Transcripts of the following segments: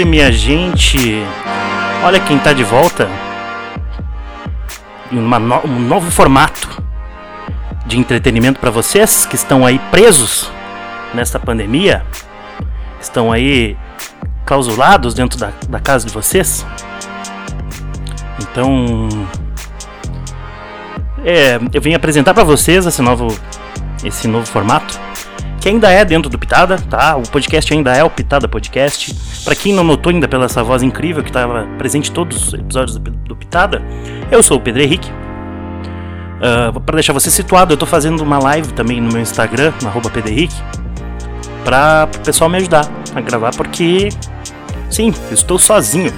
aí, minha gente? Olha quem tá de volta. Em no um novo formato de entretenimento para vocês que estão aí presos nesta pandemia. Estão aí clausulados dentro da, da casa de vocês. Então, é, eu vim apresentar para vocês esse novo, esse novo formato que ainda é dentro do Pitada, tá? O podcast ainda é o Pitada Podcast. Para quem não notou ainda pela essa voz incrível que estava presente em todos os episódios do, Pitada, eu sou o Pedro Henrique. Uh, ah, para deixar você situado, eu tô fazendo uma live também no meu Instagram, Pedro Henrique, para o pessoal me ajudar a gravar, porque sim, eu estou sozinho.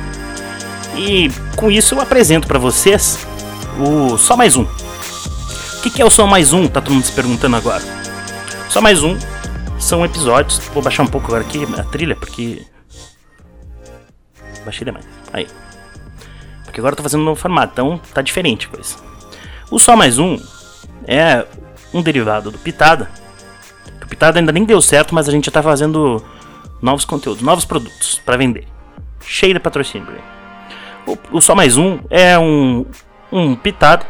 E com isso eu apresento para vocês o Só Mais Um. O que é o Só Mais Um? Tá todo mundo se perguntando agora. Só mais um são episódios. Vou baixar um pouco agora aqui a trilha, porque. Baixei demais. Aí. Porque agora eu tô fazendo um novo formato, então tá diferente a coisa. O Só Mais Um é um derivado do Pitada. O Pitada ainda nem deu certo, mas a gente já tá fazendo novos conteúdos, novos produtos para vender. Cheio de patrocínio. O, o Só Mais Um é um, um Pitada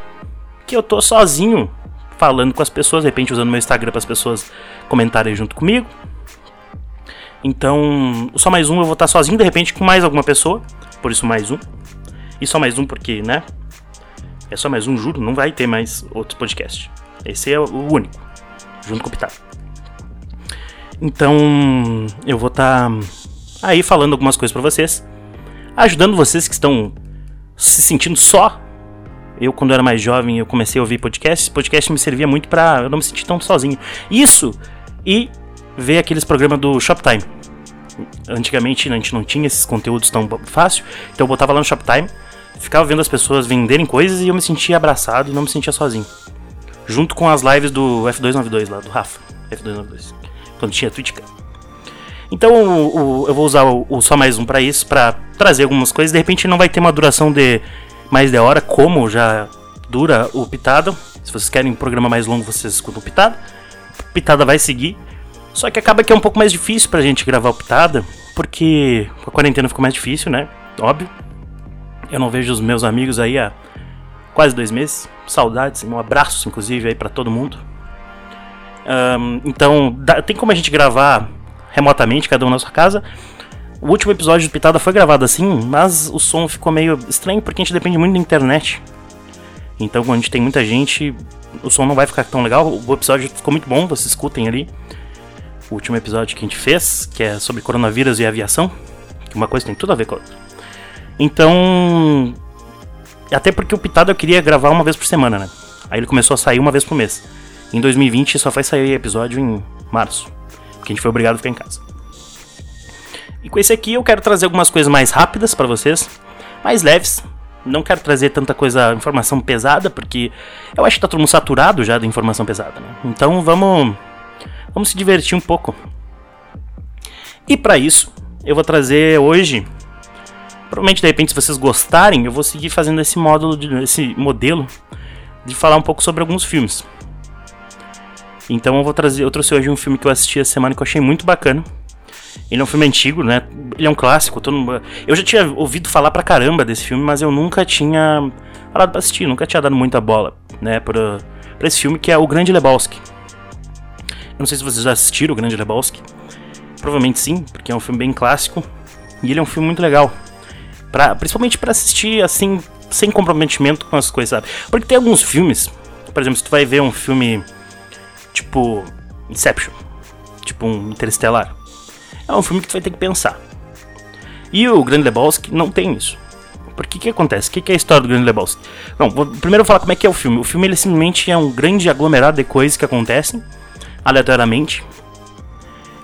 que eu tô sozinho falando com as pessoas, de repente usando meu Instagram para as pessoas comentarem junto comigo. Então, só mais um eu vou estar sozinho, de repente com mais alguma pessoa, por isso mais um. E só mais um porque, né? É só mais um, juro, não vai ter mais outro podcast. Esse é o único, junto com o Pitado. Então, eu vou estar aí falando algumas coisas para vocês, ajudando vocês que estão se sentindo só eu, quando era mais jovem, eu comecei a ouvir podcasts. Podcast me servia muito para eu não me sentir tão sozinho. Isso e ver aqueles programas do Shoptime. Antigamente a gente não tinha esses conteúdos tão fácil, então eu botava lá no Shoptime, ficava vendo as pessoas venderem coisas e eu me sentia abraçado e não me sentia sozinho. Junto com as lives do F292 lá, do Rafa. F292. Quando tinha Twitch. Então o, o, eu vou usar o, o, só mais um para isso, para trazer algumas coisas. De repente não vai ter uma duração de mais de hora, como já dura o Pitada. Se vocês querem um programa mais longo, vocês escutam o Pitada. Pitada vai seguir. Só que acaba que é um pouco mais difícil pra gente gravar o Pitada, porque a quarentena ficou mais difícil, né? Óbvio. Eu não vejo os meus amigos aí há quase dois meses. Saudades, um abraço, inclusive, aí para todo mundo. Um, então, dá, tem como a gente gravar remotamente, cada um na sua casa. O último episódio do Pitada foi gravado assim, mas o som ficou meio estranho porque a gente depende muito da internet. Então, quando a gente tem muita gente, o som não vai ficar tão legal. O episódio ficou muito bom, vocês escutem ali. O último episódio que a gente fez, que é sobre coronavírus e aviação. Que uma coisa tem tudo a ver com a outra. Então. Até porque o Pitada eu queria gravar uma vez por semana, né? Aí ele começou a sair uma vez por mês. Em 2020 só vai sair episódio em março. Porque a gente foi obrigado a ficar em casa. E com esse aqui eu quero trazer algumas coisas mais rápidas para vocês, mais leves. Não quero trazer tanta coisa, informação pesada, porque eu acho que tá todo mundo saturado já da informação pesada, né? Então vamos vamos se divertir um pouco. E para isso, eu vou trazer hoje Provavelmente de repente se vocês gostarem, eu vou seguir fazendo esse módulo de, esse modelo de falar um pouco sobre alguns filmes. Então eu vou trazer, eu trouxe hoje um filme que eu assisti essa semana que eu achei muito bacana ele é um filme antigo, né? Ele é um clássico. Mundo... Eu já tinha ouvido falar pra caramba desse filme, mas eu nunca tinha falado pra assistir, nunca tinha dado muita bola, né? Pra, pra esse filme que é O Grande Lebowski. Eu não sei se vocês já assistiram O Grande Lebowski. Provavelmente sim, porque é um filme bem clássico. E ele é um filme muito legal. Pra, principalmente para assistir assim, sem comprometimento com as coisas, sabe? Porque tem alguns filmes, por exemplo, se tu vai ver um filme tipo Inception, tipo um Interestelar é um filme que tu vai ter que pensar. E o Grande Lebowski não tem isso. Por que que acontece? O que, que é a história do Grande Lebowski? Bom, vou primeiro falar como é que é o filme. O filme ele simplesmente é um grande aglomerado de coisas que acontecem aleatoriamente.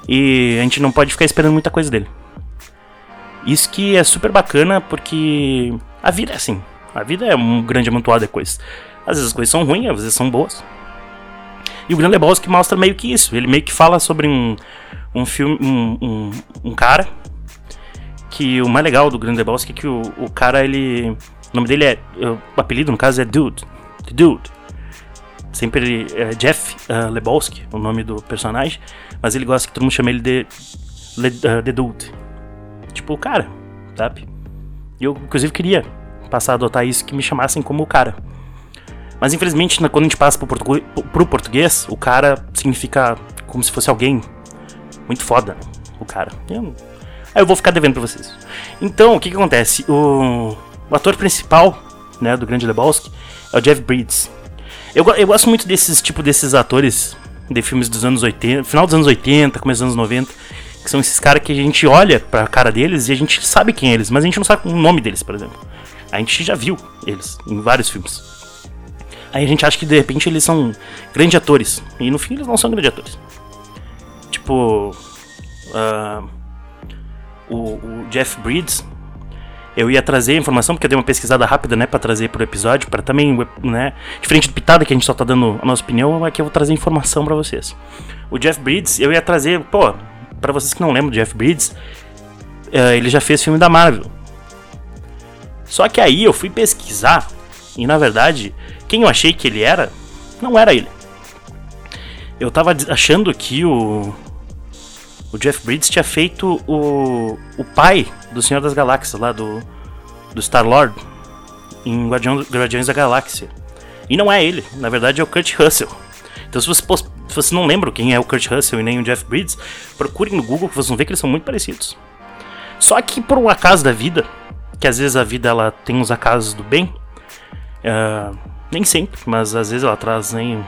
E a gente não pode ficar esperando muita coisa dele. Isso que é super bacana porque a vida é assim. A vida é um grande amontoado de coisas. Às vezes as coisas são ruins, às vezes são boas. E o Grande Lebowski mostra meio que isso. Ele meio que fala sobre um, um filme, um, um, um cara que o mais legal do Grande Lebowski é que o, o cara, ele. O nome dele é. O apelido, no caso, é Dude. The Dude. Sempre é Jeff uh, Lebowski, o nome do personagem. Mas ele gosta que todo mundo chame ele de Le, uh, The Dude. tipo o cara, sabe? E eu, inclusive, queria passar a adotar isso, que me chamassem como o cara. Mas infelizmente, quando a gente passa pro, português, pro português, o cara significa como se fosse alguém muito foda, o cara. Eu, aí eu vou ficar devendo pra vocês. Então, o que que acontece? O, o ator principal, né, do Grande Lebowski é o Jeff Bridges. Eu, eu gosto muito desses, tipo, desses atores de filmes dos anos 80, final dos anos 80, começo dos anos 90, que são esses caras que a gente olha pra cara deles e a gente sabe quem é eles, mas a gente não sabe o nome deles, por exemplo. A gente já viu eles em vários filmes. Aí a gente acha que de repente eles são grandes atores. E no fim eles não são grandes atores. Tipo. Uh, o, o, Jeff Bridges. Eu ia trazer informação, porque eu dei uma pesquisada rápida, né, pra trazer pro episódio, para também, né, diferente do Pitada, que a gente só tá dando a nossa opinião, aqui eu vou trazer informação para vocês. O Jeff Bridges, eu ia trazer, pô, para vocês que não lembram do Jeff Bridges, uh, ele já fez filme da Marvel. Só que aí eu fui pesquisar, e na verdade, quem eu achei que ele era, não era ele. Eu tava achando que o. O Jeff Bridges tinha feito o. O pai do Senhor das Galáxias, lá do. Do Star-Lord. Em Guardiões, Guardiões da Galáxia. E não é ele, na verdade é o Kurt Russell. Então, se você, se você não lembra quem é o Kurt Russell e nem o Jeff Bridges, procurem no Google que vocês vão ver que eles são muito parecidos. Só que por um acaso da vida, que às vezes a vida ela tem uns acasos do bem, uh, nem sempre, mas às vezes ela traz nem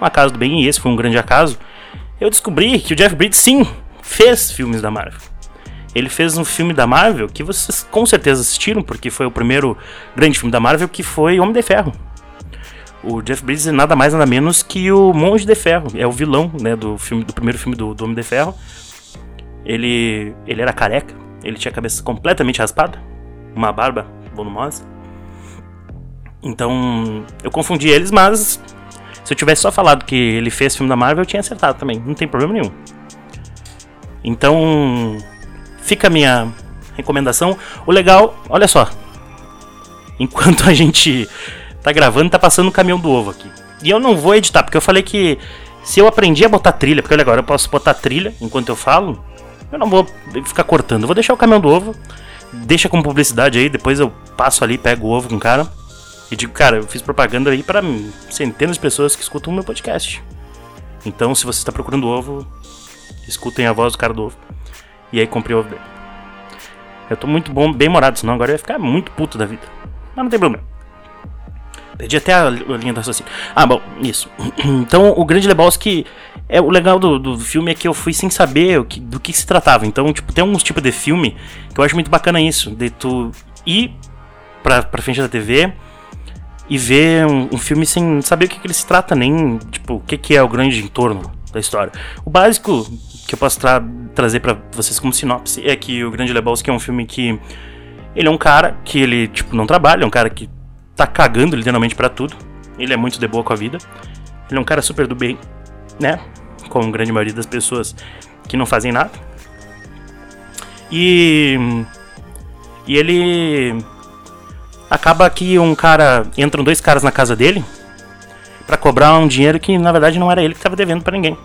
um acaso do bem, e esse foi um grande acaso. Eu descobri que o Jeff Bridges, sim, fez filmes da Marvel. Ele fez um filme da Marvel que vocês com certeza assistiram, porque foi o primeiro grande filme da Marvel, que foi Homem de Ferro. O Jeff Bridges é nada mais nada menos que o Monge de Ferro, é o vilão né, do, filme, do primeiro filme do, do Homem de Ferro. Ele, ele era careca, ele tinha a cabeça completamente raspada, uma barba volumosa. Então, eu confundi eles, mas se eu tivesse só falado que ele fez filme da Marvel, eu tinha acertado também, não tem problema nenhum. Então, fica a minha recomendação. O legal, olha só. Enquanto a gente tá gravando, tá passando o caminhão do ovo aqui. E eu não vou editar, porque eu falei que se eu aprendi a botar trilha, porque olha agora, eu posso botar trilha enquanto eu falo, eu não vou ficar cortando. Eu vou deixar o caminhão do ovo, deixa como publicidade aí, depois eu passo ali, pego o ovo com o cara. E digo, cara, eu fiz propaganda aí para centenas de pessoas que escutam o meu podcast. Então, se você está procurando ovo, escutem a voz do cara do ovo. E aí comprei o ovo dele. Eu tô muito bom, bem morado, senão agora eu ia ficar muito puto da vida. Mas não tem problema. Perdi até a linha do raciocínio. Ah, bom, isso. Então, o Grande Lebowski. É, o legal do, do filme é que eu fui sem saber que, do que se tratava. Então, tipo, tem alguns tipos de filme que eu acho muito bacana isso. De tu ir pra, pra frente da TV e ver um, um, filme sem saber o que, que, ele se trata, nem tipo, o que, que é o grande entorno da história. O básico que eu posso tra trazer para vocês como sinopse é que o Grande Lebowski é um filme que ele é um cara que ele tipo não trabalha, é um cara que tá cagando literalmente para tudo. Ele é muito de boa com a vida. Ele é um cara super do bem, né? Como a grande maioria das pessoas que não fazem nada. E e ele acaba que um cara. Entram dois caras na casa dele para cobrar um dinheiro que na verdade não era ele que estava devendo para ninguém.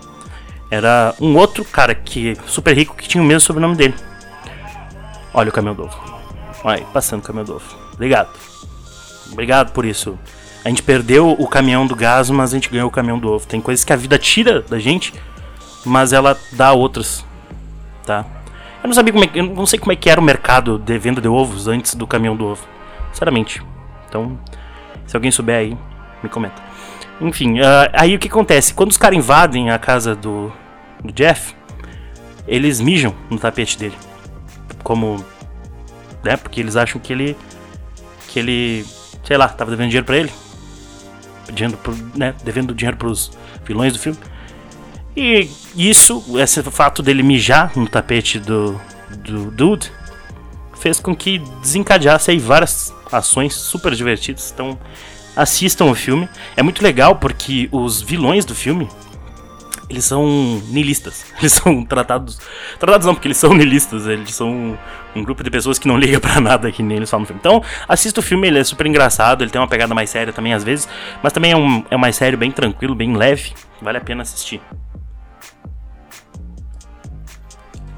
Era um outro cara que super rico que tinha o mesmo sobrenome dele. Olha o caminhão do ovo. Aí, passando o caminhão do ovo. Obrigado. Obrigado por isso. A gente perdeu o caminhão do gás, mas a gente ganhou o caminhão do ovo. Tem coisas que a vida tira da gente, mas ela dá outras, tá? Eu não sabia como é, eu não sei como é que era o mercado de venda de ovos antes do caminhão do ovo. Sinceramente. Então, se alguém souber aí, me comenta. Enfim, uh, aí o que acontece? Quando os caras invadem a casa do, do Jeff, eles mijam no tapete dele. Como. Né? Porque eles acham que ele. Que ele. Sei lá, tava devendo dinheiro pra ele. Pedindo pro, né, devendo dinheiro pros vilões do filme. E isso, esse fato dele mijar no tapete do, do Dude, fez com que desencadeasse aí várias ações super divertidas. Então, assistam o filme. É muito legal porque os vilões do filme eles são nihilistas. Eles são tratados. Tratados não, porque eles são nihilistas. Eles são um, um grupo de pessoas que não liga para nada que nem eles falam no filme. Então, assista o filme, ele é super engraçado. Ele tem uma pegada mais séria também às vezes. Mas também é um, é mais sério, bem tranquilo, bem leve. Vale a pena assistir.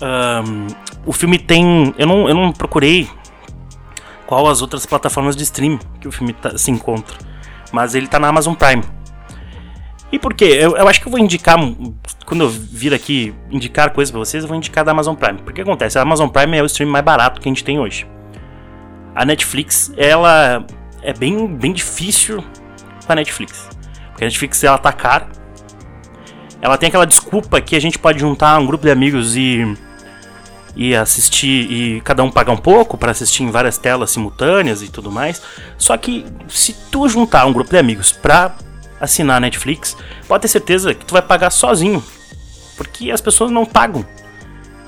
Um, o filme tem. Eu não, eu não procurei qual as outras plataformas de stream que o filme tá, se encontra. Mas ele tá na Amazon Prime. E por quê? Eu, eu acho que eu vou indicar. Quando eu vir aqui indicar coisas pra vocês, eu vou indicar da Amazon Prime. Porque acontece? A Amazon Prime é o stream mais barato que a gente tem hoje. A Netflix, ela é bem, bem difícil pra Netflix. Porque a Netflix ela tá cara. Ela tem aquela desculpa que a gente pode juntar um grupo de amigos e e assistir e cada um pagar um pouco para assistir em várias telas simultâneas e tudo mais. Só que se tu juntar um grupo de amigos pra assinar Netflix, pode ter certeza que tu vai pagar sozinho. Porque as pessoas não pagam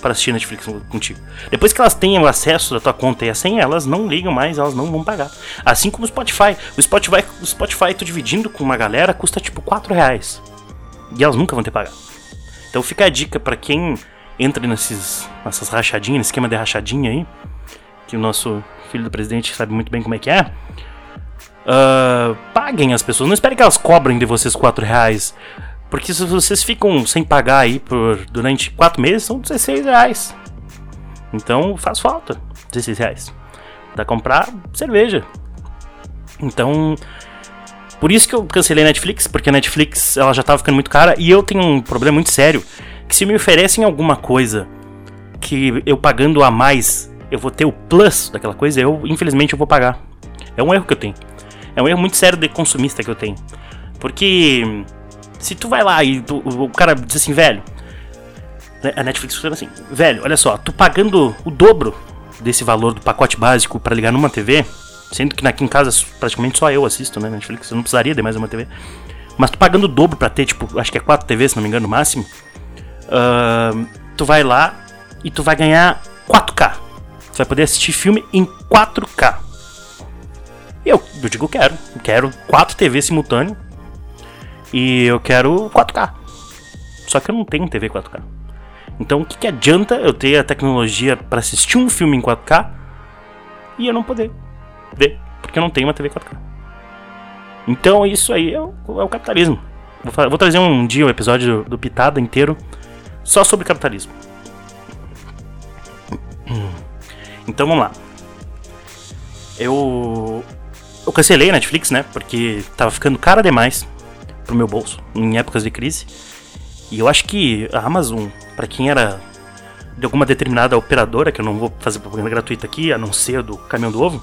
para assistir Netflix contigo. Depois que elas tenham acesso da tua conta e a senha, elas não ligam mais, elas não vão pagar. Assim como o Spotify. O Spotify, o Spotify tu dividindo com uma galera custa tipo 4 reais. E elas nunca vão ter pagado. Então fica a dica para quem entra nesses, nessas rachadinhas, nesse esquema de rachadinha aí, que o nosso filho do presidente sabe muito bem como é que é. Uh, paguem as pessoas, não esperem que elas cobrem de vocês 4 reais. Porque se vocês ficam sem pagar aí por, durante 4 meses, são 16 reais. Então faz falta 16 reais. Dá comprar cerveja. Então, por isso que eu cancelei a Netflix, porque a Netflix ela já tava ficando muito cara e eu tenho um problema muito sério que se me oferecem alguma coisa que eu pagando a mais, eu vou ter o plus daquela coisa, eu infelizmente eu vou pagar. É um erro que eu tenho. É um erro muito sério de consumista que eu tenho. Porque se tu vai lá e tu, o cara diz assim, velho, né, a Netflix funciona assim, velho, olha só, tu pagando o dobro desse valor do pacote básico para ligar numa TV, sendo que aqui em casa praticamente só eu assisto, né, Netflix, eu não precisaria de mais uma TV. Mas tu pagando o dobro pra ter, tipo, acho que é 4 TVs, se não me engano, no máximo, uh, tu vai lá e tu vai ganhar 4K. Tu vai poder assistir filme em 4K. E eu, eu digo quero. Quero 4 TVs simultâneo. E eu quero 4K. Só que eu não tenho TV 4K. Então o que, que adianta eu ter a tecnologia para assistir um filme em 4K e eu não poder porque eu não tenho uma TV 4K. Então isso aí é o, é o capitalismo. Vou, vou, trazer um dia um episódio do, do Pitada inteiro só sobre capitalismo. Então vamos lá. Eu eu cancelei a Netflix, né? Porque tava ficando cara demais pro meu bolso em épocas de crise. E eu acho que a Amazon, para quem era de alguma determinada operadora, que eu não vou fazer propaganda gratuita aqui, a não ser do caminhão do ovo,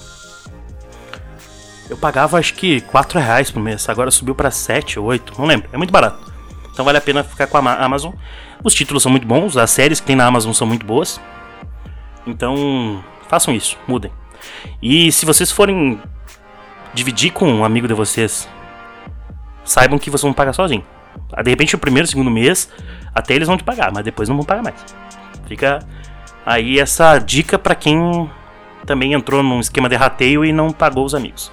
eu pagava acho que 4 reais por mês, agora subiu para 7 ou 8, não lembro, é muito barato. Então vale a pena ficar com a Amazon. Os títulos são muito bons, as séries que tem na Amazon são muito boas. Então, façam isso, mudem. E se vocês forem dividir com um amigo de vocês, saibam que vocês vão pagar sozinho. Ah, de repente, o primeiro, segundo mês, até eles vão te pagar, mas depois não vão pagar mais. Fica aí essa dica para quem também entrou num esquema de rateio e não pagou os amigos.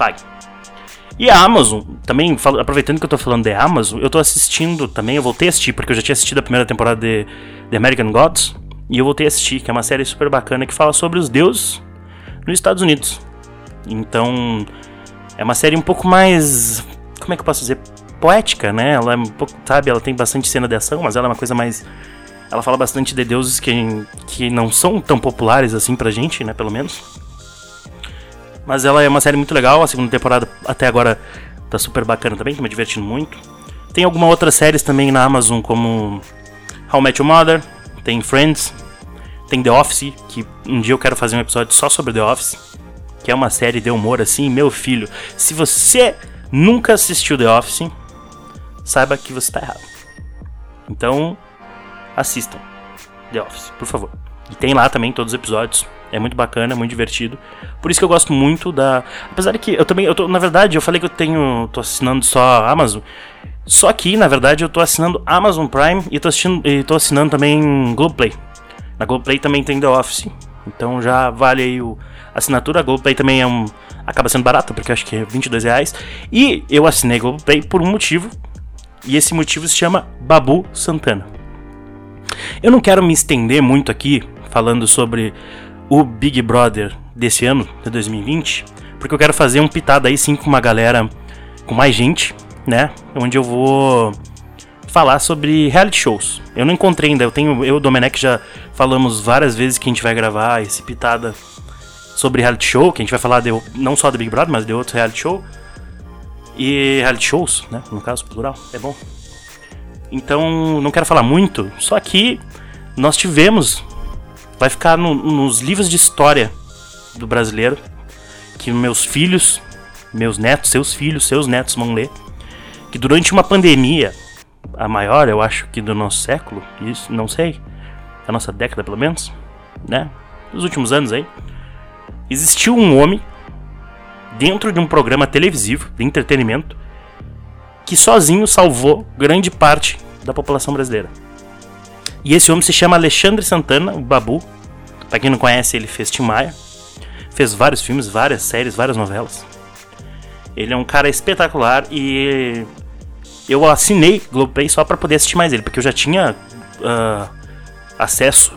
Pague. E a Amazon, também, aproveitando que eu tô falando de Amazon, eu tô assistindo também, eu voltei a assistir, porque eu já tinha assistido a primeira temporada de The American Gods, e eu voltei a assistir, que é uma série super bacana que fala sobre os deuses nos Estados Unidos. Então, é uma série um pouco mais. Como é que eu posso dizer? Poética, né? Ela é um pouco, sabe, ela tem bastante cena de ação, mas ela é uma coisa mais. Ela fala bastante de deuses que, que não são tão populares assim pra gente, né? Pelo menos. Mas ela é uma série muito legal, a segunda temporada até agora tá super bacana também, tô me divertindo muito. Tem algumas outras séries também na Amazon, como How I Met Your Mother, tem Friends, tem The Office, que um dia eu quero fazer um episódio só sobre The Office, que é uma série de humor assim, meu filho. Se você nunca assistiu The Office, saiba que você tá errado. Então, assistam The Office, por favor. E tem lá também todos os episódios. É muito bacana, muito divertido. Por isso que eu gosto muito da. Apesar de que eu também. Eu tô, na verdade, eu falei que eu tenho. tô assinando só Amazon. Só que, na verdade, eu tô assinando Amazon Prime e tô, assistindo, e tô assinando também Globoplay. Na Globoplay também tem The Office. Então já vale aí o, a assinatura. A Globoplay também é um. acaba sendo barata, porque acho que é 22 reais. E eu assinei Globoplay por um motivo. E esse motivo se chama Babu Santana. Eu não quero me estender muito aqui falando sobre o Big Brother desse ano, de 2020, porque eu quero fazer um pitado aí sim com uma galera, com mais gente, né? Onde eu vou falar sobre reality shows. Eu não encontrei ainda, eu tenho, eu e o Domenech já falamos várias vezes que a gente vai gravar esse pitada sobre reality show, que a gente vai falar de, não só do Big Brother, mas de outro reality show. E reality shows, né, no caso, plural, é bom. Então, não quero falar muito, só que nós tivemos, vai ficar no, nos livros de história do brasileiro, que meus filhos, meus netos, seus filhos, seus netos vão ler, que durante uma pandemia, a maior, eu acho que do nosso século, isso, não sei, da nossa década pelo menos, né, nos últimos anos aí, existiu um homem dentro de um programa televisivo de entretenimento que sozinho salvou grande parte da população brasileira. E esse homem se chama Alexandre Santana, o Babu. Pra quem não conhece, ele fez Tim Maia. Fez vários filmes, várias séries, várias novelas. Ele é um cara espetacular e eu assinei Globoplay só para poder assistir mais ele, porque eu já tinha uh, acesso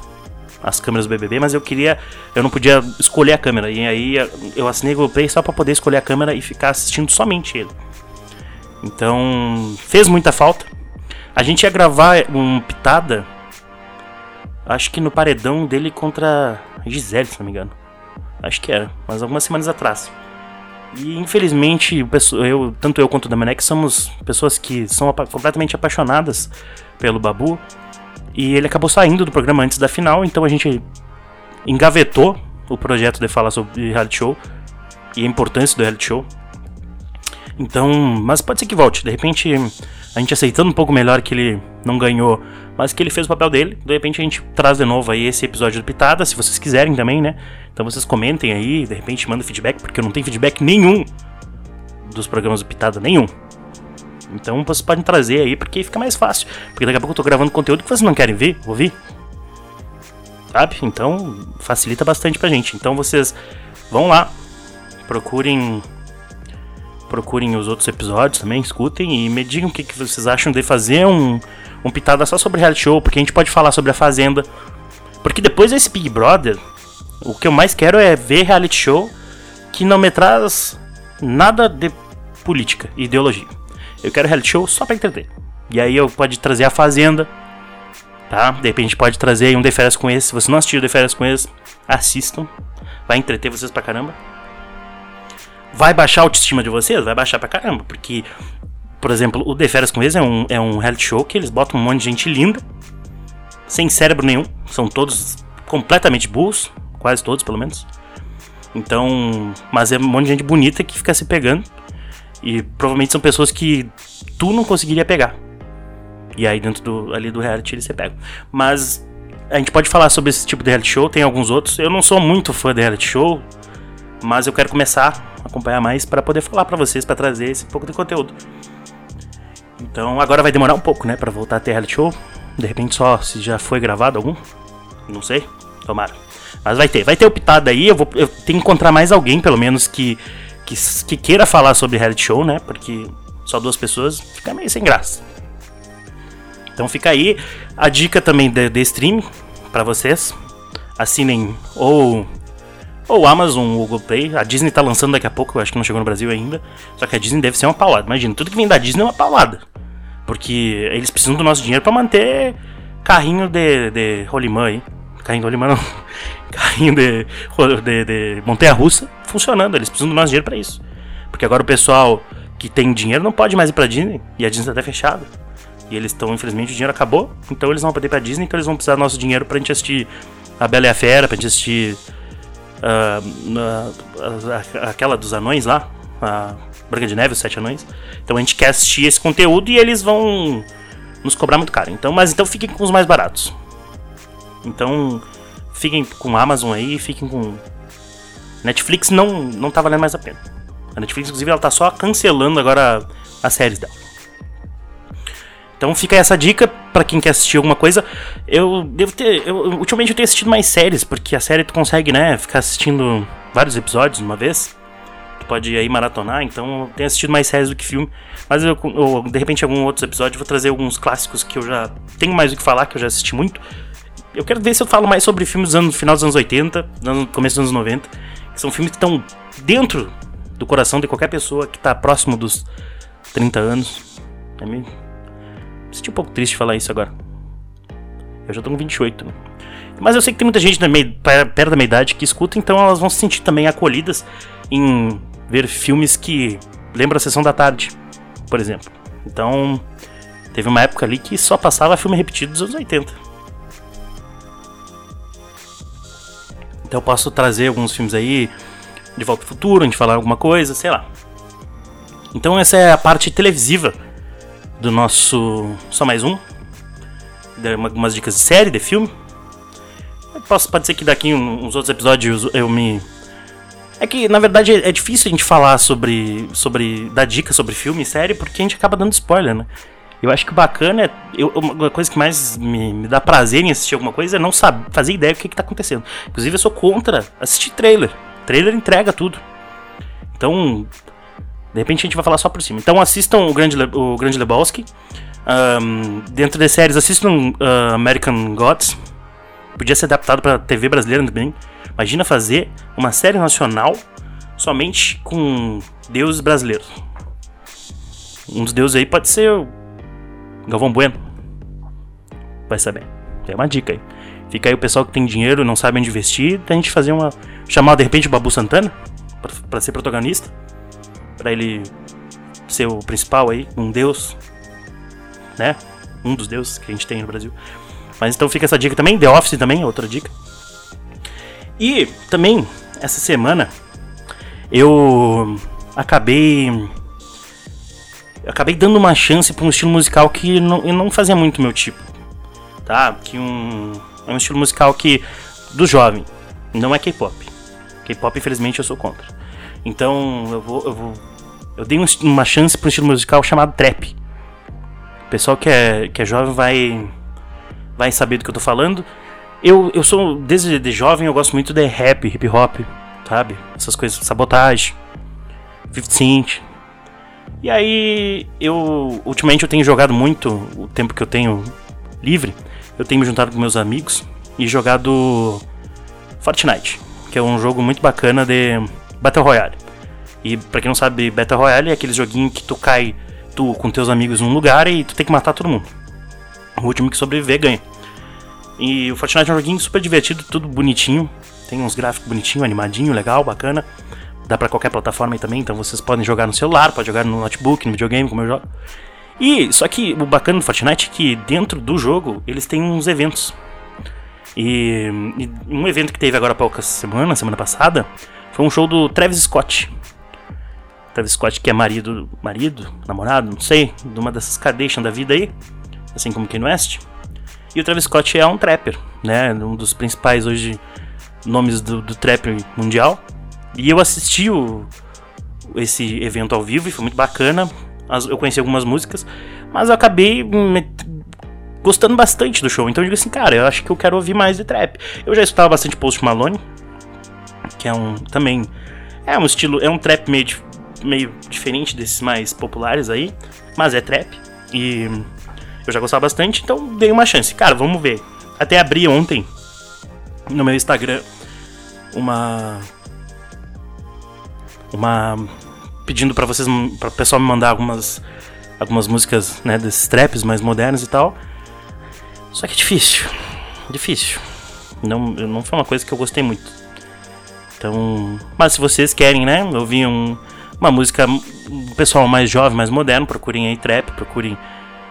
às câmeras do BBB, mas eu queria, eu não podia escolher a câmera. E aí eu assinei Globoplay só para poder escolher a câmera e ficar assistindo somente ele. Então, fez muita falta. A gente ia gravar um pitada, acho que no paredão dele contra Gisele, se não me engano. Acho que era, mas algumas semanas atrás. E infelizmente, eu, tanto eu quanto o Domenech somos pessoas que são completamente apaixonadas pelo Babu. E ele acabou saindo do programa antes da final, então a gente engavetou o projeto de falar sobre reality show e a importância do reality show. Então, mas pode ser que volte. De repente, a gente aceitando um pouco melhor que ele não ganhou, mas que ele fez o papel dele. De repente a gente traz de novo aí esse episódio do Pitada, se vocês quiserem também, né? Então vocês comentem aí, de repente mandem feedback, porque eu não tenho feedback nenhum dos programas do Pitada, nenhum. Então vocês podem trazer aí, porque fica mais fácil. Porque daqui a pouco eu tô gravando conteúdo que vocês não querem ver, ouvir. Sabe? Então facilita bastante pra gente. Então vocês vão lá, procurem procurem os outros episódios também, escutem e me digam o que, que vocês acham de fazer um, um pitada só sobre reality show, porque a gente pode falar sobre a Fazenda. Porque depois desse Big Brother, o que eu mais quero é ver reality show que não me traz nada de política ideologia. Eu quero reality show só pra entreter. E aí eu pode trazer a Fazenda, tá? De repente pode trazer um De Férias com esse. Se você não assistiu De Férias com esse, assistam. Vai entreter vocês pra caramba. Vai baixar a autoestima de vocês? Vai baixar pra caramba. Porque, por exemplo, o The Férias com eles é um, é um reality show que eles botam um monte de gente linda, sem cérebro nenhum. São todos completamente burros, quase todos pelo menos. Então, mas é um monte de gente bonita que fica se pegando. E provavelmente são pessoas que tu não conseguiria pegar. E aí dentro do, ali do reality eles se pegam. Mas a gente pode falar sobre esse tipo de reality show, tem alguns outros. Eu não sou muito fã de reality show, mas eu quero começar acompanhar mais para poder falar para vocês, para trazer esse pouco de conteúdo. Então agora vai demorar um pouco, né, para voltar a ter reality show. De repente só se já foi gravado algum, não sei, tomara. Mas vai ter, vai ter o pitado aí. Eu vou, eu tenho que encontrar mais alguém, pelo menos que, que que queira falar sobre reality show, né? Porque só duas pessoas fica meio sem graça. Então fica aí a dica também de, de stream para vocês. Assinem ou ou Amazon, ou Google Play. A Disney tá lançando daqui a pouco, eu acho que não chegou no Brasil ainda. Só que a Disney deve ser uma paulada. Imagina, tudo que vem da Disney é uma paulada. Porque eles precisam do nosso dinheiro para manter carrinho de, de rolimã aí. Carrinho de rolimã não. Carrinho de, de, de montanha-russa funcionando. Eles precisam do nosso dinheiro para isso. Porque agora o pessoal que tem dinheiro não pode mais ir pra Disney. E a Disney tá até fechada. E eles estão, infelizmente, o dinheiro acabou. Então eles vão poder ir pra Disney, então eles vão precisar do nosso dinheiro pra gente assistir A Bela e a Fera, pra gente assistir uh, aquela dos anões lá, a Branca de Neve, os Sete Anões. Então a gente quer assistir esse conteúdo e eles vão nos cobrar muito caro. Então, mas então fiquem com os mais baratos. Então fiquem com Amazon aí, fiquem com Netflix não não tá valendo mais a pena. A Netflix inclusive ela tá só cancelando agora as séries dela. Então fica essa dica para quem quer assistir alguma coisa. Eu devo ter. Eu, ultimamente eu tenho assistido mais séries, porque a série tu consegue, né, ficar assistindo vários episódios de uma vez. Tu pode aí maratonar, então eu tenho assistido mais séries do que filme. Mas eu, de repente, em algum outro episódio, eu vou trazer alguns clássicos que eu já tenho mais o que falar, que eu já assisti muito. Eu quero ver se eu falo mais sobre filmes do ano, final dos anos 80, no começo dos anos 90, que são filmes que estão dentro do coração de qualquer pessoa que está próximo dos 30 anos. É meio senti um pouco triste falar isso agora. Eu já tô com 28, né? Mas eu sei que tem muita gente na meia, perto da minha idade que escuta, então elas vão se sentir também acolhidas em ver filmes que lembram a sessão da tarde, por exemplo. Então, teve uma época ali que só passava filme repetido dos anos 80. Então eu posso trazer alguns filmes aí de Volta ao Futuro, gente falar alguma coisa, sei lá. Então essa é a parte televisiva do nosso Só Mais Um. Algumas dicas de série, de filme. Posso, pode ser que daqui uns outros episódios eu me. É que, na verdade, é difícil a gente falar sobre. sobre. dar dicas sobre filme e série, porque a gente acaba dando spoiler, né? Eu acho que o bacana é. Eu, uma coisa que mais me, me, dá prazer em assistir alguma coisa é não saber, fazer ideia do que, que tá acontecendo. Inclusive, eu sou contra assistir trailer. Trailer entrega tudo. Então, de repente a gente vai falar só por cima. Então assistam o Grande, Le o Grande Lebowski. Um, dentro de séries, assistam uh, American Gods. Podia ser adaptado para TV brasileira também. Imagina fazer uma série nacional somente com deuses brasileiros. Um dos deuses aí pode ser o Galvão Bueno. Vai saber. É uma dica aí. Fica aí o pessoal que tem dinheiro, não sabe onde investir, a gente fazer uma. chamar de repente o Babu Santana para ser protagonista para ele ser o principal aí, um deus, né? Um dos deuses que a gente tem no Brasil. Mas então fica essa dica também, The Office também, é outra dica. E também essa semana eu acabei acabei dando uma chance para um estilo musical que não, não fazia muito meu tipo, tá? Que um é um estilo musical que do jovem, não é K-pop. K-pop infelizmente eu sou contra. Então eu vou eu vou eu dei uma chance para um estilo musical chamado trap. O pessoal que é, que é jovem vai vai saber do que eu tô falando. Eu, eu sou, desde de jovem, eu gosto muito de rap, hip hop, sabe? Essas coisas, sabotagem, 50 Cent. E aí, eu, ultimamente eu tenho jogado muito, o tempo que eu tenho livre, eu tenho me juntado com meus amigos e jogado Fortnite, que é um jogo muito bacana de Battle Royale. E pra quem não sabe, Battle Royale é aquele joguinho que tu cai tu com teus amigos num lugar e tu tem que matar todo mundo. O último que sobreviver ganha. E o Fortnite é um joguinho super divertido, tudo bonitinho. Tem uns gráficos bonitinhos, animadinho, legal, bacana. Dá pra qualquer plataforma aí também, então vocês podem jogar no celular, pode jogar no notebook, no videogame, como eu jogo. E só que o bacana do Fortnite é que dentro do jogo eles têm uns eventos. E, e um evento que teve agora há poucas semanas, semana passada, foi um show do Travis Scott. Travis Scott, que é marido, marido, namorado, não sei, de uma dessas Kardashian da vida aí, assim como Kanye West. E o Travis Scott é um trapper, né? Um dos principais hoje nomes do, do trap mundial. E eu assisti o, esse evento ao vivo e foi muito bacana. Eu conheci algumas músicas, mas eu acabei me, gostando bastante do show. Então eu digo assim, cara, eu acho que eu quero ouvir mais de trap. Eu já escutava bastante Post Malone, que é um também é um estilo, é um trap meio meio diferente desses mais populares aí, mas é trap. E eu já gostava bastante, então dei uma chance. Cara, vamos ver. Até abri ontem no meu Instagram uma. Uma. Pedindo para vocês, para o pessoal me mandar algumas, algumas músicas, né, desses traps mais modernos e tal. Só que é difícil. Difícil. Não, não foi uma coisa que eu gostei muito. Então. Mas se vocês querem, né, ouvir um uma música o pessoal mais jovem, mais moderno, procurem aí trap, procurem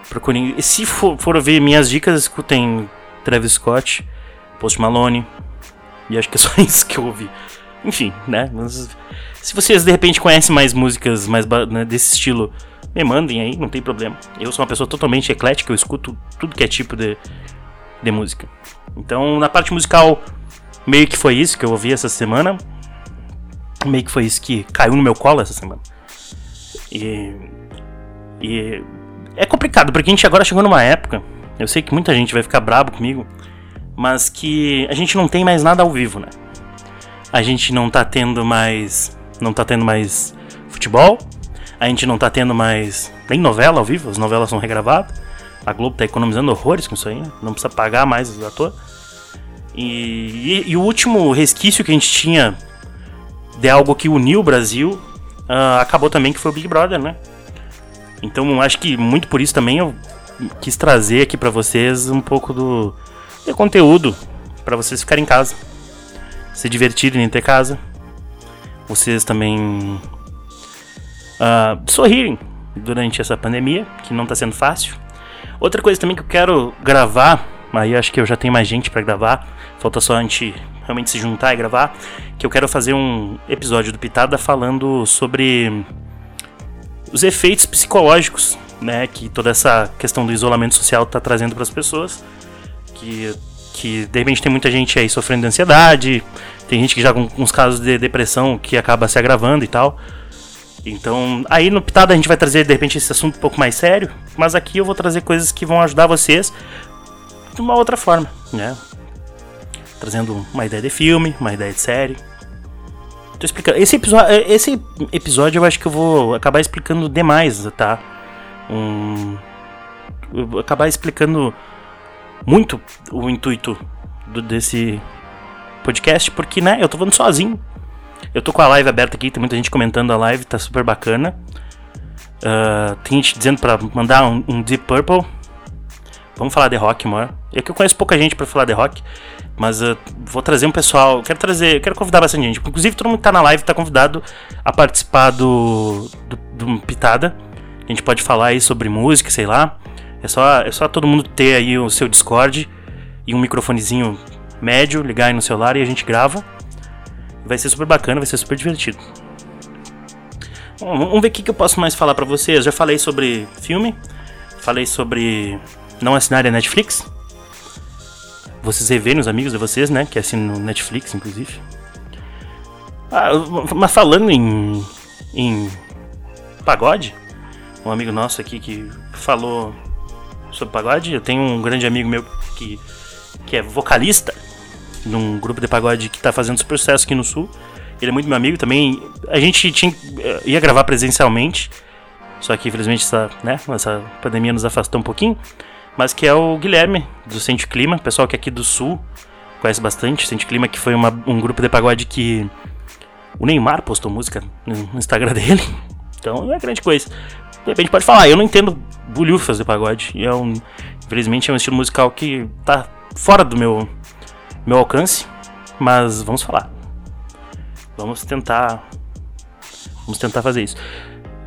procurem, e se for, for ver minhas dicas, escutem Travis Scott, Post Malone. E acho que é só isso que eu ouvi. Enfim, né? Mas, se vocês de repente conhecem mais músicas mais né, desse estilo, me mandem aí, não tem problema. Eu sou uma pessoa totalmente eclética, eu escuto tudo que é tipo de, de música. Então, na parte musical, meio que foi isso que eu ouvi essa semana meio que foi isso que caiu no meu colo essa semana. E, e é complicado, porque a gente agora chegou numa época, eu sei que muita gente vai ficar brabo comigo, mas que a gente não tem mais nada ao vivo, né? A gente não tá tendo mais. Não tá tendo mais futebol, a gente não tá tendo mais nem novela ao vivo, as novelas são regravadas. A Globo tá economizando horrores com isso aí, né? não precisa pagar mais os atores. E, e, e, o último resquício que a gente tinha de algo que uniu o Brasil, uh, acabou também que foi o Big Brother, né? Então acho que muito por isso também eu quis trazer aqui para vocês um pouco do conteúdo para vocês ficarem em casa, se divertirem em ter casa, vocês também uh, sorrirem durante essa pandemia, que não tá sendo fácil. Outra coisa também que eu quero gravar, aí acho que eu já tenho mais gente para gravar, falta só a gente realmente se juntar e gravar, que eu quero fazer um episódio do Pitada falando sobre os efeitos psicológicos, né, que toda essa questão do isolamento social está trazendo para as pessoas, que que de repente tem muita gente aí sofrendo de ansiedade, tem gente que já com uns casos de depressão que acaba se agravando e tal. Então, aí no Pitada a gente vai trazer de repente esse assunto um pouco mais sério, mas aqui eu vou trazer coisas que vão ajudar vocês de uma outra forma, né? Trazendo uma ideia de filme, uma ideia de série, Tô explicando. Esse episódio, esse episódio eu acho que eu vou acabar explicando demais, tá? Um, eu vou acabar explicando muito o intuito do, desse podcast, porque, né, eu tô falando sozinho. Eu tô com a live aberta aqui, tem muita gente comentando a live, tá super bacana. Uh, tem gente dizendo pra mandar um, um Deep Purple. Vamos falar de rock, amor. É que eu conheço pouca gente pra falar de rock. Mas eu vou trazer um pessoal. Quero trazer. Quero convidar bastante gente. Inclusive, todo mundo que tá na live tá convidado a participar do, do, do Pitada. A gente pode falar aí sobre música, sei lá. É só, é só todo mundo ter aí o seu Discord e um microfonezinho médio, ligar aí no celular e a gente grava. Vai ser super bacana, vai ser super divertido. Bom, vamos ver o que, que eu posso mais falar para vocês. Já falei sobre filme, falei sobre não assinar a Netflix vocês reverem os amigos de vocês, né? Que é no Netflix, inclusive. Ah, mas falando em, em pagode, um amigo nosso aqui que falou sobre pagode, eu tenho um grande amigo meu que, que é vocalista num grupo de pagode que tá fazendo sucesso aqui no sul. Ele é muito meu amigo também. A gente tinha, eh, ia gravar presencialmente, só que infelizmente essa, né, essa pandemia nos afastou um pouquinho mas que é o Guilherme, do Sente Clima, pessoal que é aqui do Sul conhece bastante. Sente Clima, que foi uma, um grupo de pagode que o Neymar postou música no Instagram dele. Então não é grande coisa. De repente pode falar, eu não entendo bulhufas de pagode. E é um, infelizmente é um estilo musical que tá fora do meu, meu alcance. Mas vamos falar. Vamos tentar. Vamos tentar fazer isso.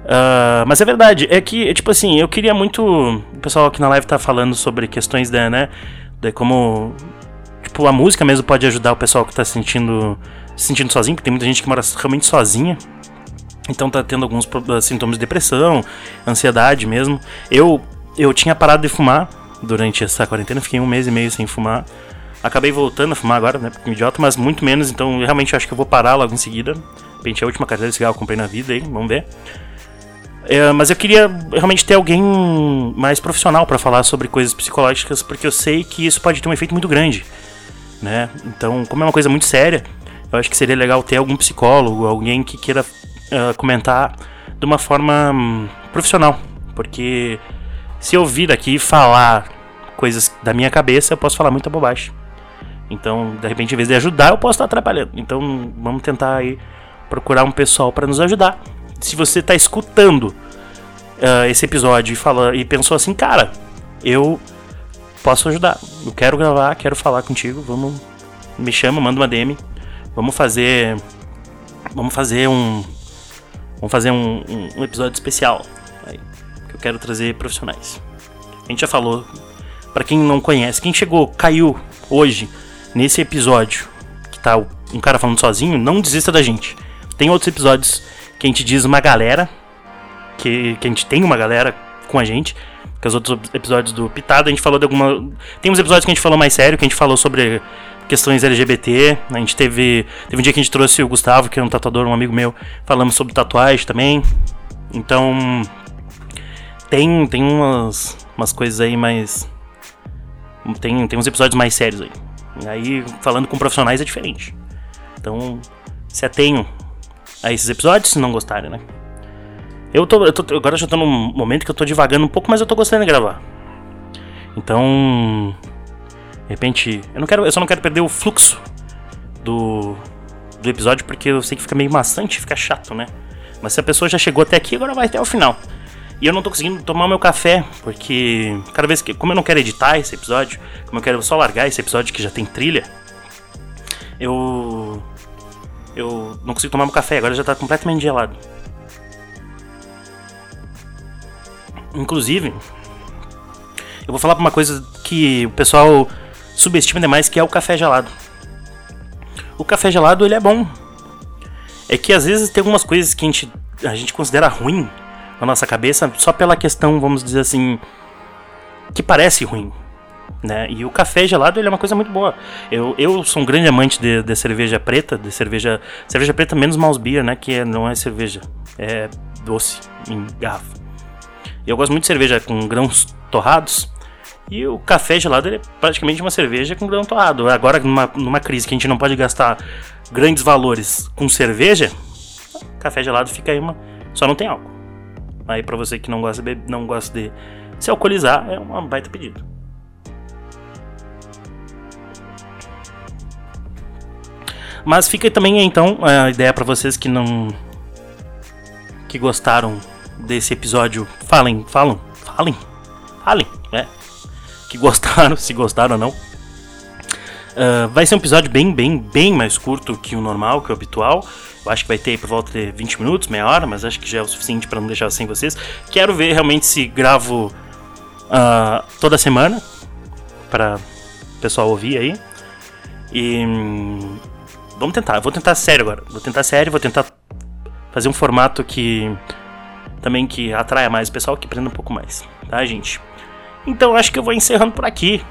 Uh, mas é verdade, é que, tipo assim, eu queria muito. O pessoal aqui na live tá falando sobre questões da, né? De como. Tipo, a música mesmo pode ajudar o pessoal que tá se sentindo, se sentindo sozinho, porque tem muita gente que mora realmente sozinha. Então tá tendo alguns sintomas de depressão, ansiedade mesmo. Eu, eu tinha parado de fumar durante essa quarentena, fiquei um mês e meio sem fumar. Acabei voltando a fumar agora, né? Porque idiota, mas muito menos, então realmente acho que eu vou parar logo em seguida. De é a última carteira de cigarro que eu comprei na vida aí, vamos ver. É, mas eu queria realmente ter alguém mais profissional para falar sobre coisas psicológicas, porque eu sei que isso pode ter um efeito muito grande, né? Então, como é uma coisa muito séria, eu acho que seria legal ter algum psicólogo, alguém que queira uh, comentar de uma forma um, profissional, porque se eu vir aqui falar coisas da minha cabeça, eu posso falar muita bobagem. Então, de repente, em vez de ajudar, eu posso estar atrapalhando. Então, vamos tentar aí procurar um pessoal para nos ajudar se você está escutando uh, esse episódio e, fala, e pensou assim, cara, eu posso ajudar. Eu quero gravar, quero falar contigo. Vamos, me chama, manda uma DM. Vamos fazer, vamos fazer um, vamos fazer um, um, um episódio especial. Aí, que eu quero trazer profissionais. A gente já falou. Para quem não conhece, quem chegou, caiu hoje nesse episódio que tá um cara falando sozinho, não desista da gente. Tem outros episódios que a gente diz uma galera, que, que a gente tem uma galera com a gente, que os outros episódios do Pitada a gente falou de alguma. Tem uns episódios que a gente falou mais sério, que a gente falou sobre questões LGBT. A gente teve. Teve um dia que a gente trouxe o Gustavo, que é um tatuador, um amigo meu, falamos sobre tatuagem também. Então. Tem, tem umas, umas coisas aí mais. Tem, tem uns episódios mais sérios aí. Aí, falando com profissionais é diferente. Então, se atenham a esses episódios, se não gostarem, né? Eu tô, eu tô, agora já tô num momento que eu tô devagando um pouco, mas eu tô gostando de gravar. Então, de repente, eu não quero, eu só não quero perder o fluxo do do episódio porque eu sei que fica meio maçante, fica chato, né? Mas se a pessoa já chegou até aqui, agora vai até o final. E eu não tô conseguindo tomar meu café, porque cada vez que. Como eu não quero editar esse episódio, como eu quero só largar esse episódio que já tem trilha, eu. Eu não consigo tomar meu café, agora já tá completamente gelado. Inclusive, eu vou falar pra uma coisa que o pessoal subestima demais, que é o café gelado. O café gelado, ele é bom. É que às vezes tem algumas coisas que a gente, a gente considera ruim na nossa cabeça só pela questão, vamos dizer assim, que parece ruim. Né? E o café gelado ele é uma coisa muito boa. Eu, eu sou um grande amante de, de cerveja preta, de cerveja. Cerveja preta menos mouse beer, né? Que é, não é cerveja, é doce em garrafa. Eu gosto muito de cerveja com grãos torrados. E o café gelado é praticamente uma cerveja com grão torrado. Agora, numa, numa crise que a gente não pode gastar grandes valores com cerveja, café gelado fica aí uma. Só não tem álcool. Aí para você que não gosta de, não gosta de se alcoolizar, é uma baita pedido. Mas fica também então a ideia para vocês que não que gostaram desse episódio, falem, falam, falem, falem, né? Que gostaram, se gostaram ou não. Uh, vai ser um episódio bem, bem, bem mais curto que o normal, que o habitual. Eu acho que vai ter por volta de 20 minutos, meia hora, mas acho que já é o suficiente para não deixar sem vocês. Quero ver realmente se gravo uh, toda semana para pessoal ouvir aí. E hum, vamos tentar. Vou tentar sério agora. Vou tentar sério, vou tentar fazer um formato que também que atraia mais o pessoal, que prenda um pouco mais, tá, gente? Então acho que eu vou encerrando por aqui.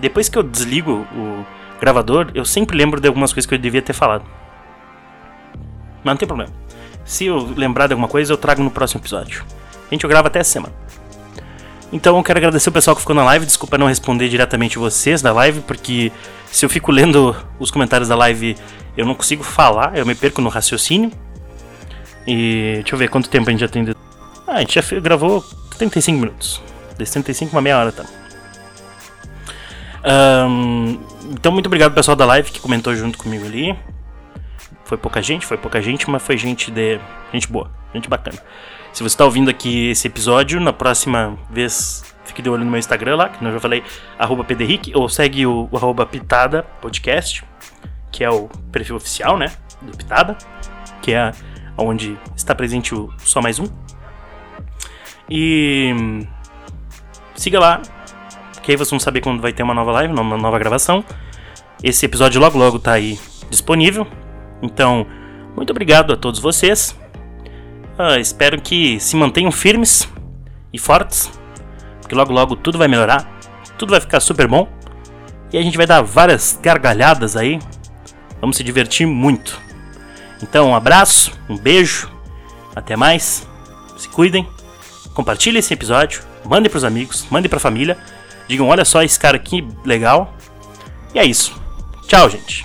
Depois que eu desligo o gravador, eu sempre lembro de algumas coisas que eu devia ter falado. Mas não tem problema. Se eu lembrar de alguma coisa, eu trago no próximo episódio. A gente, eu gravo até essa semana. Então eu quero agradecer o pessoal que ficou na live. Desculpa não responder diretamente vocês da live, porque se eu fico lendo os comentários da live, eu não consigo falar, eu me perco no raciocínio. E deixa eu ver quanto tempo a gente já tem. De... Ah, a gente já gravou 35 minutos. Desses 35, uma meia hora, tá? Um, então, muito obrigado pessoal da live que comentou junto comigo ali. Foi pouca gente, foi pouca gente, mas foi gente de. gente boa, gente bacana. Se você está ouvindo aqui esse episódio, na próxima vez fique de olho no meu Instagram lá, que eu já falei, arroba ou segue o, o arroba Pitada Podcast, que é o perfil oficial, né? Do Pitada, que é onde está presente o Só Mais Um. E siga lá, que aí vocês vão saber quando vai ter uma nova live, uma nova gravação. Esse episódio logo logo tá aí disponível. Então, muito obrigado a todos vocês. Uh, espero que se mantenham firmes e fortes, porque logo logo tudo vai melhorar, tudo vai ficar super bom e a gente vai dar várias gargalhadas aí. Vamos se divertir muito. Então, um abraço, um beijo, até mais. Se cuidem. Compartilhem esse episódio, mandem para os amigos, mandem para a família. Digam, olha só esse cara aqui, legal. E é isso. Tchau, gente.